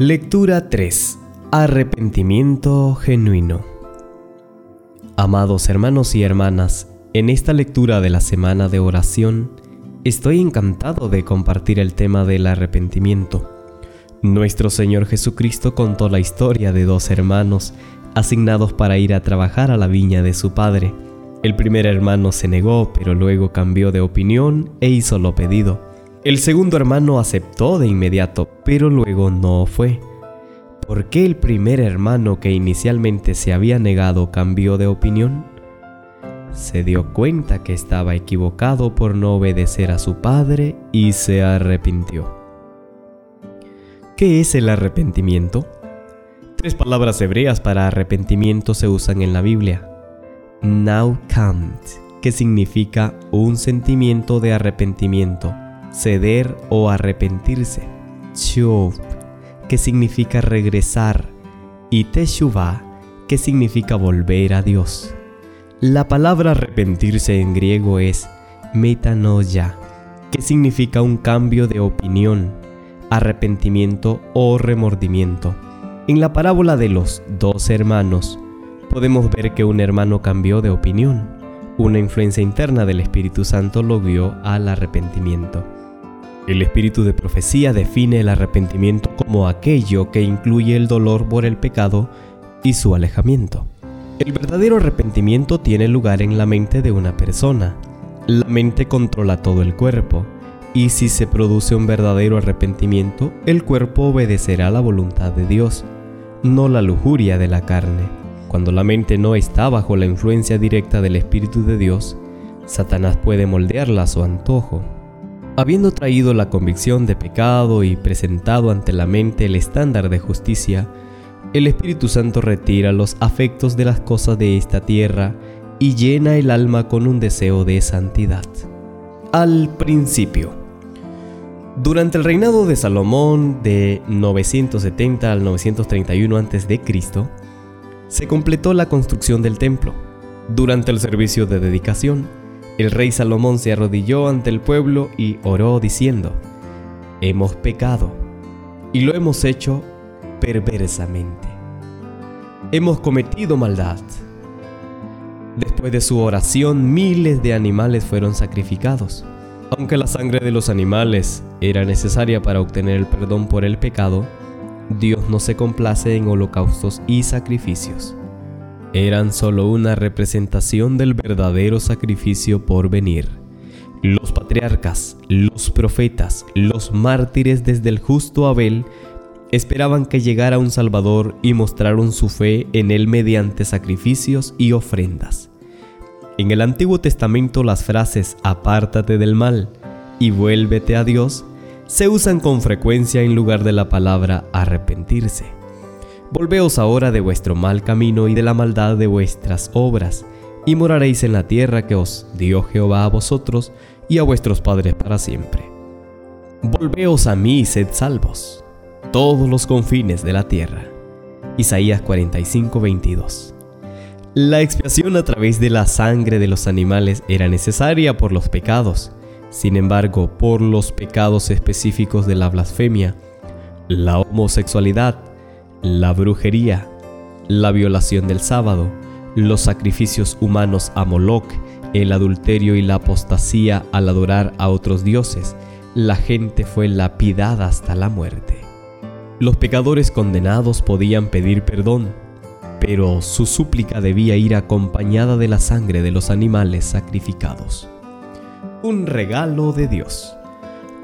Lectura 3. Arrepentimiento genuino. Amados hermanos y hermanas, en esta lectura de la semana de oración, estoy encantado de compartir el tema del arrepentimiento. Nuestro Señor Jesucristo contó la historia de dos hermanos asignados para ir a trabajar a la viña de su padre. El primer hermano se negó, pero luego cambió de opinión e hizo lo pedido. El segundo hermano aceptó de inmediato, pero luego no fue. ¿Por qué el primer hermano que inicialmente se había negado cambió de opinión? Se dio cuenta que estaba equivocado por no obedecer a su padre y se arrepintió. ¿Qué es el arrepentimiento? Tres palabras hebreas para arrepentimiento se usan en la Biblia. Count, que significa un sentimiento de arrepentimiento, ceder o arrepentirse. Shuv, que significa regresar. Y Teshuvah, que significa volver a Dios. La palabra arrepentirse en griego es metanoia, que significa un cambio de opinión, arrepentimiento o remordimiento. En la parábola de los dos hermanos, podemos ver que un hermano cambió de opinión. Una influencia interna del Espíritu Santo lo guió al arrepentimiento. El espíritu de profecía define el arrepentimiento como aquello que incluye el dolor por el pecado y su alejamiento. El verdadero arrepentimiento tiene lugar en la mente de una persona. La mente controla todo el cuerpo, y si se produce un verdadero arrepentimiento, el cuerpo obedecerá la voluntad de Dios, no la lujuria de la carne. Cuando la mente no está bajo la influencia directa del Espíritu de Dios, Satanás puede moldearla a su antojo. Habiendo traído la convicción de pecado y presentado ante la mente el estándar de justicia, el Espíritu Santo retira los afectos de las cosas de esta tierra y llena el alma con un deseo de santidad al principio. Durante el reinado de Salomón de 970 al 931 a.C., se completó la construcción del templo. Durante el servicio de dedicación, el rey Salomón se arrodilló ante el pueblo y oró diciendo, Hemos pecado y lo hemos hecho perversamente. Hemos cometido maldad Después de su oración, miles de animales fueron sacrificados. Aunque la sangre de los animales era necesaria para obtener el perdón por el pecado, Dios no se complace en holocaustos y sacrificios. Eran solo una representación del verdadero sacrificio por venir. Los patriarcas, los profetas, los mártires desde el justo Abel esperaban que llegara un Salvador y mostraron su fe en él mediante sacrificios y ofrendas. En el Antiguo Testamento las frases apártate del mal y vuélvete a Dios se usan con frecuencia en lugar de la palabra arrepentirse. Volveos ahora de vuestro mal camino y de la maldad de vuestras obras, y moraréis en la tierra que os dio Jehová a vosotros y a vuestros padres para siempre. Volveos a mí y sed salvos todos los confines de la tierra. Isaías 45:22. La expiación a través de la sangre de los animales era necesaria por los pecados. Sin embargo, por los pecados específicos de la blasfemia, la homosexualidad, la brujería, la violación del sábado, los sacrificios humanos a Moloch, el adulterio y la apostasía al adorar a otros dioses, la gente fue lapidada hasta la muerte. Los pecadores condenados podían pedir perdón, pero su súplica debía ir acompañada de la sangre de los animales sacrificados. Un regalo de Dios.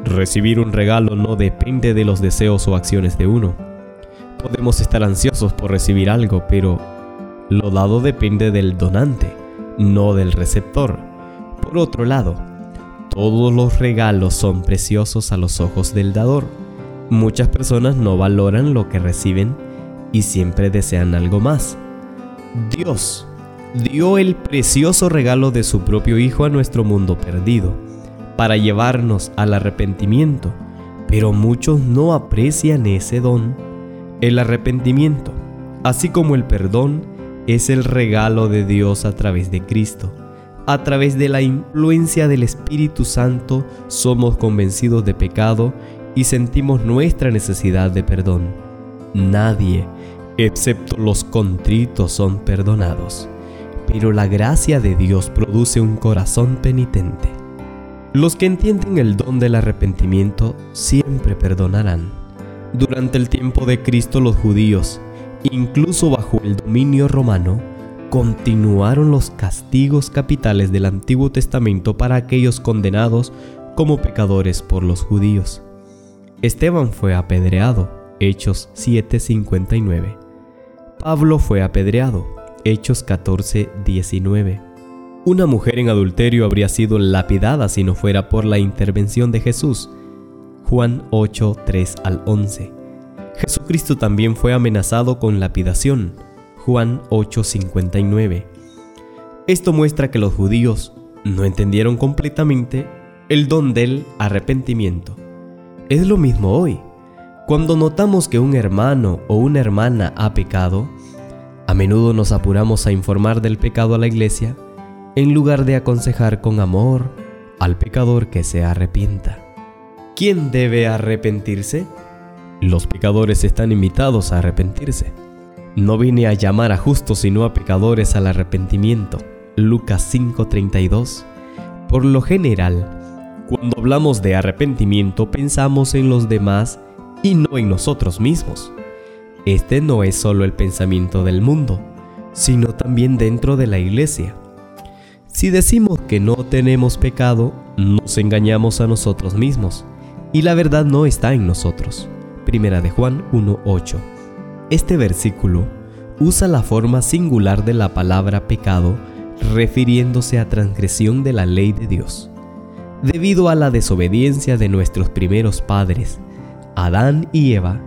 Recibir un regalo no depende de los deseos o acciones de uno. Podemos estar ansiosos por recibir algo, pero lo dado depende del donante, no del receptor. Por otro lado, todos los regalos son preciosos a los ojos del dador Muchas personas no valoran lo que reciben y siempre desean algo más. Dios dio el precioso regalo de su propio Hijo a nuestro mundo perdido, para llevarnos al arrepentimiento, pero muchos no aprecian ese don. El arrepentimiento, así como el perdón, es el regalo de Dios a través de Cristo. A través de la influencia del Espíritu Santo somos convencidos de pecado y sentimos nuestra necesidad de perdón. nadie, excepto los contritos, son perdonados. Pero la gracia de Dios produce un corazón penitente. Los que entienden el don del arrepentimiento siempre perdonarán. Durante el tiempo de Cristo los judíos, incluso bajo el dominio romano, continuaron los castigos capitales del Antiguo Testamento para aquellos condenados como pecadores por los judíos. Esteban fue apedreado, Hechos 7:59. Pablo fue apedreado, Hechos 14:19. Una mujer en adulterio habría sido lapidada si no fuera por la intervención de Jesús, Juan 8:3 al 11. Jesucristo también fue amenazado con lapidación, Juan 8:59. Esto muestra que los judíos no entendieron completamente el don del arrepentimiento. Es lo mismo hoy. Cuando notamos que un hermano o una hermana ha pecado, a menudo nos apuramos a informar del pecado a la iglesia en lugar de aconsejar con amor al pecador que se arrepienta. ¿Quién debe arrepentirse? Los pecadores están invitados a arrepentirse. No vine a llamar a justos sino a pecadores al arrepentimiento. Lucas 5:32. Por lo general, cuando hablamos de arrepentimiento pensamos en los demás y no en nosotros mismos. Este no es solo el pensamiento del mundo, sino también dentro de la iglesia. Si decimos que no tenemos pecado, nos engañamos a nosotros mismos, y la verdad no está en nosotros. Primera de Juan 1:8. Este versículo usa la forma singular de la palabra pecado refiriéndose a transgresión de la ley de Dios. Debido a la desobediencia de nuestros primeros padres, Adán y Eva,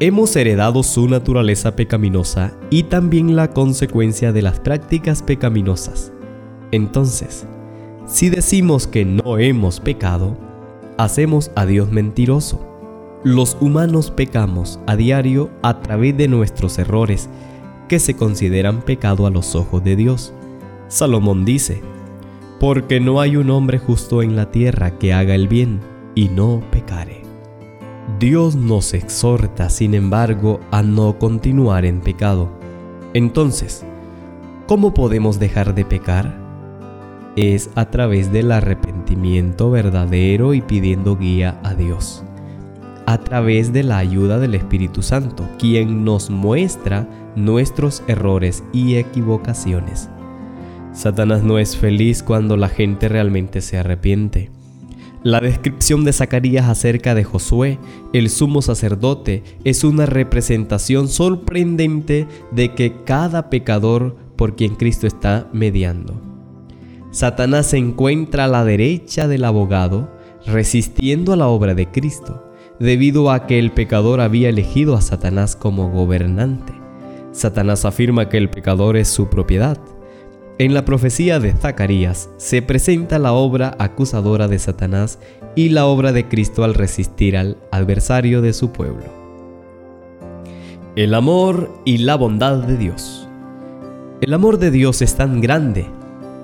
hemos heredado su naturaleza pecaminosa y también la consecuencia de las prácticas pecaminosas. Entonces, si decimos que no hemos pecado, hacemos a Dios mentiroso. Los humanos pecamos a diario a través de nuestros errores que se consideran pecado a los ojos de Dios. Salomón dice, porque no hay un hombre justo en la tierra que haga el bien y no pecare. Dios nos exhorta, sin embargo, a no continuar en pecado. Entonces, ¿cómo podemos dejar de pecar? Es a través del arrepentimiento verdadero y pidiendo guía a Dios. A través de la ayuda del Espíritu Santo, quien nos muestra nuestros errores y equivocaciones. Satanás no es feliz cuando la gente realmente se arrepiente. La descripción de Zacarías acerca de Josué, el sumo sacerdote, es una representación sorprendente de que cada pecador por quien Cristo está mediando. Satanás se encuentra a la derecha del abogado, resistiendo a la obra de Cristo, debido a que el pecador había elegido a Satanás como gobernante. Satanás afirma que el pecador es su propiedad en la profecía de Zacarías se presenta la obra acusadora de Satanás y la obra de Cristo al resistir al adversario de su pueblo. El amor y la bondad de Dios. El amor de Dios es tan grande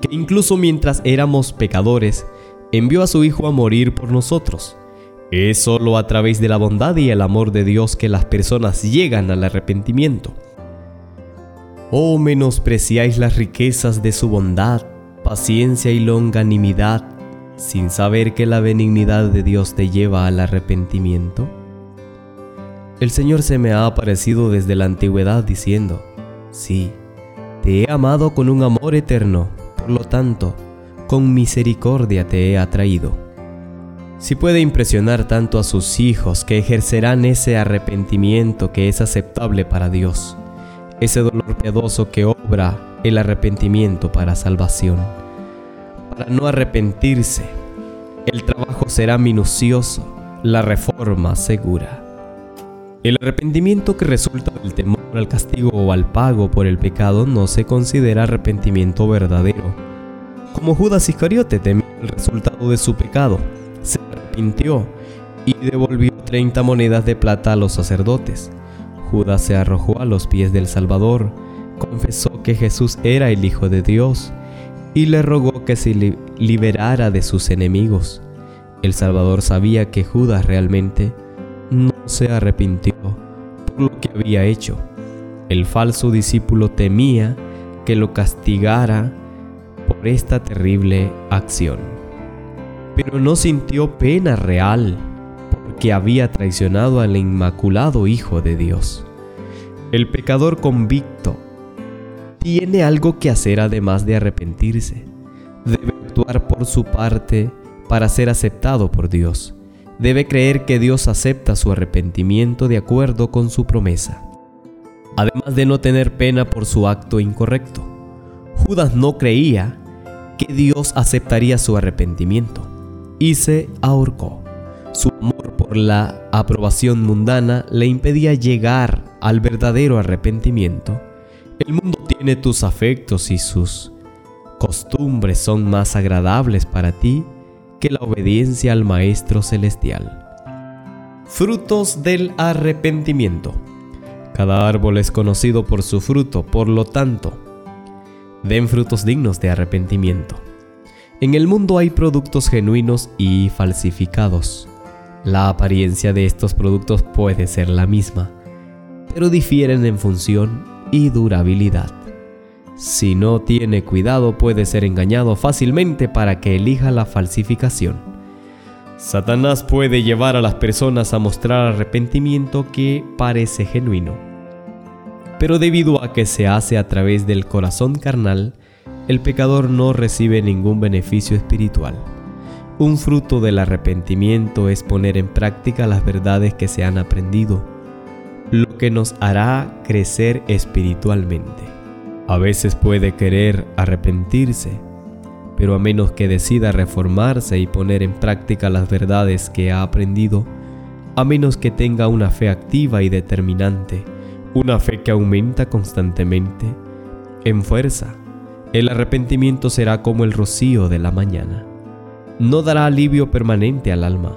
que incluso mientras éramos pecadores, envió a su Hijo a morir por nosotros. Es solo a través de la bondad y el amor de Dios que las personas llegan al arrepentimiento. Oh, menospreciáis las riquezas de su bondad, paciencia y longanimidad, sin saber que la benignidad de Dios te lleva al arrepentimiento. El Señor se me ha aparecido desde la antigüedad diciendo, sí, te he amado con un amor eterno, por lo tanto, con misericordia te he atraído. Si puede impresionar tanto a sus hijos que ejercerán ese arrepentimiento que es aceptable para Dios, ese dolor piadoso que obra el arrepentimiento para salvación. Para no arrepentirse, el trabajo será minucioso, la reforma segura. El arrepentimiento que resulta del temor al castigo o al pago por el pecado no se considera arrepentimiento verdadero. Como Judas Iscariote temió el resultado de su pecado, se arrepintió y devolvió 30 monedas de plata a los sacerdotes. Judas se arrojó a los pies del Salvador, confesó que Jesús era el Hijo de Dios y le rogó que se liberara de sus enemigos. El Salvador sabía que Judas realmente no se arrepintió, por lo que había hecho. El falso discípulo temía que lo castigara por esta terrible acción. Pero no sintió pena real porque había traicionado al inmaculado Hijo de Dios. El pecador convicto tiene algo que hacer además de arrepentirse. Debe actuar por su parte para ser aceptado por Dios. Debe creer que Dios acepta su arrepentimiento de acuerdo con su promesa. Además de no tener pena por su acto incorrecto. Judas no creía que Dios aceptaría su arrepentimiento y se ahorcó. Su amor por la aprobación mundana le impedía llegar al verdadero arrepentimiento. El mundo tiene tus afectos y sus costumbres son más agradables para ti que la obediencia al Maestro Celestial. Frutos del arrepentimiento. Cada árbol es conocido por su fruto, por lo tanto, den frutos dignos de arrepentimiento. En el mundo hay productos genuinos y falsificados. La apariencia de estos productos puede ser la misma, pero difieren en función y durabilidad. Si no tiene cuidado puede ser engañado fácilmente para que elija la falsificación. Satanás puede llevar a las personas a mostrar arrepentimiento que parece genuino. Pero debido a que se hace a través del corazón carnal, el pecador no recibe ningún beneficio espiritual. Un fruto del arrepentimiento es poner en práctica las verdades que se han aprendido, lo que nos hará crecer espiritualmente. A veces puede querer arrepentirse, pero a menos que decida reformarse y poner en práctica las verdades que ha aprendido, a menos que tenga una fe activa y determinante, una fe que aumenta constantemente, en fuerza, el arrepentimiento será como el rocío de la mañana. No dará alivio permanente al alma.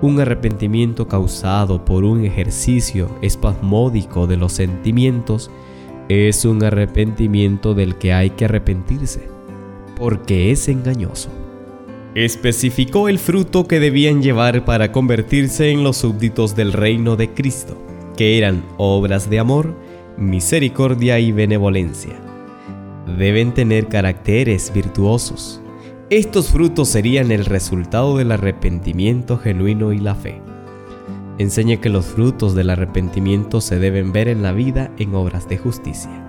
Un arrepentimiento causado por un ejercicio espasmódico de los sentimientos es un arrepentimiento del que hay que arrepentirse, porque es engañoso. Especificó el fruto que debían llevar para convertirse en los súbditos del reino de Cristo, que eran obras de amor, misericordia y benevolencia. Deben tener caracteres virtuosos. Estos frutos serían el resultado del arrepentimiento genuino y la fe. Enseña que los frutos del arrepentimiento se deben ver en la vida en obras de justicia,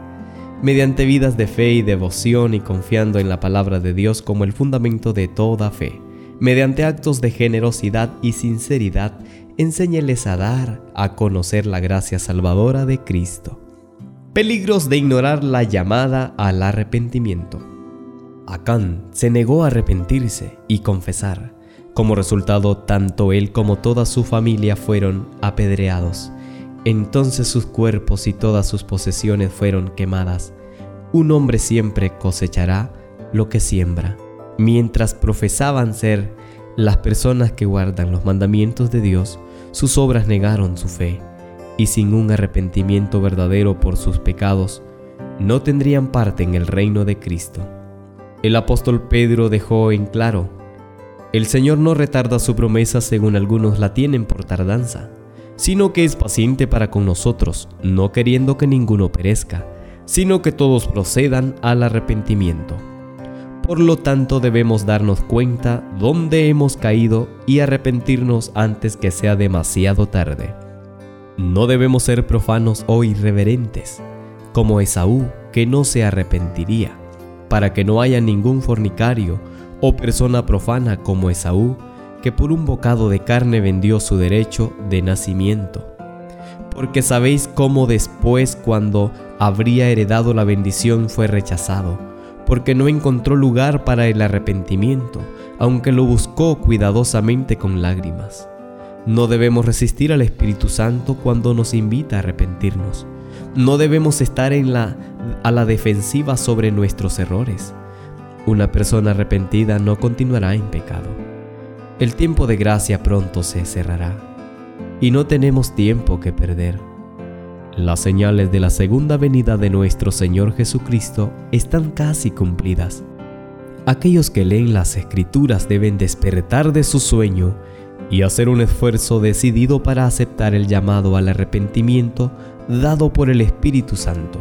mediante vidas de fe y devoción y confiando en la palabra de Dios como el fundamento de toda fe. Mediante actos de generosidad y sinceridad, enséñeles a dar a conocer la gracia salvadora de Cristo. Peligros de ignorar la llamada al arrepentimiento. Acán se negó a arrepentirse y confesar como resultado, tanto él como toda su familia fueron apedreados. Entonces sus cuerpos y todas sus posesiones fueron quemadas. Un hombre siempre cosechará lo que siembra. Mientras profesaban ser las personas que guardan los mandamientos de Dios, sus obras negaron su fe, y sin un arrepentimiento verdadero por sus pecados, no tendrían parte en el reino de Cristo. El apóstol Pedro dejó en claro el Señor no retarda su promesa según algunos la tienen por tardanza, sino que es paciente para con nosotros, no queriendo que ninguno perezca, sino que todos procedan al arrepentimiento. Por lo tanto debemos darnos cuenta dónde hemos caído y arrepentirnos antes que sea demasiado tarde. No debemos ser profanos o irreverentes, como Esaú, que no se arrepentiría, para que no haya ningún fornicario, o persona profana como Esaú, que por un bocado de carne vendió su derecho de nacimiento. Porque sabéis cómo después cuando habría heredado la bendición fue rechazado, porque no encontró lugar para el arrepentimiento, aunque lo buscó cuidadosamente con lágrimas. No debemos resistir al Espíritu Santo cuando nos invita a arrepentirnos. No debemos estar en la, a la defensiva sobre nuestros errores una persona arrepentida no continuará en pecado. El tiempo de gracia pronto se cerrará y no tenemos tiempo que perder. Las señales de la segunda venida de nuestro Señor Jesucristo están casi cumplidas. Aquellos que leen las escrituras deben despertar de su sueño y hacer un esfuerzo decidido para aceptar el llamado al arrepentimiento dado por el Espíritu Santo.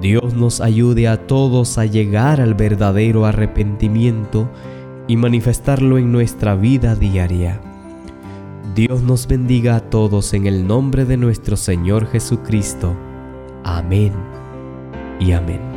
Dios nos ayude a todos a llegar al verdadero arrepentimiento y manifestarlo en nuestra vida diaria. Dios nos bendiga a todos en el nombre de nuestro Señor Jesucristo. Amén y amén.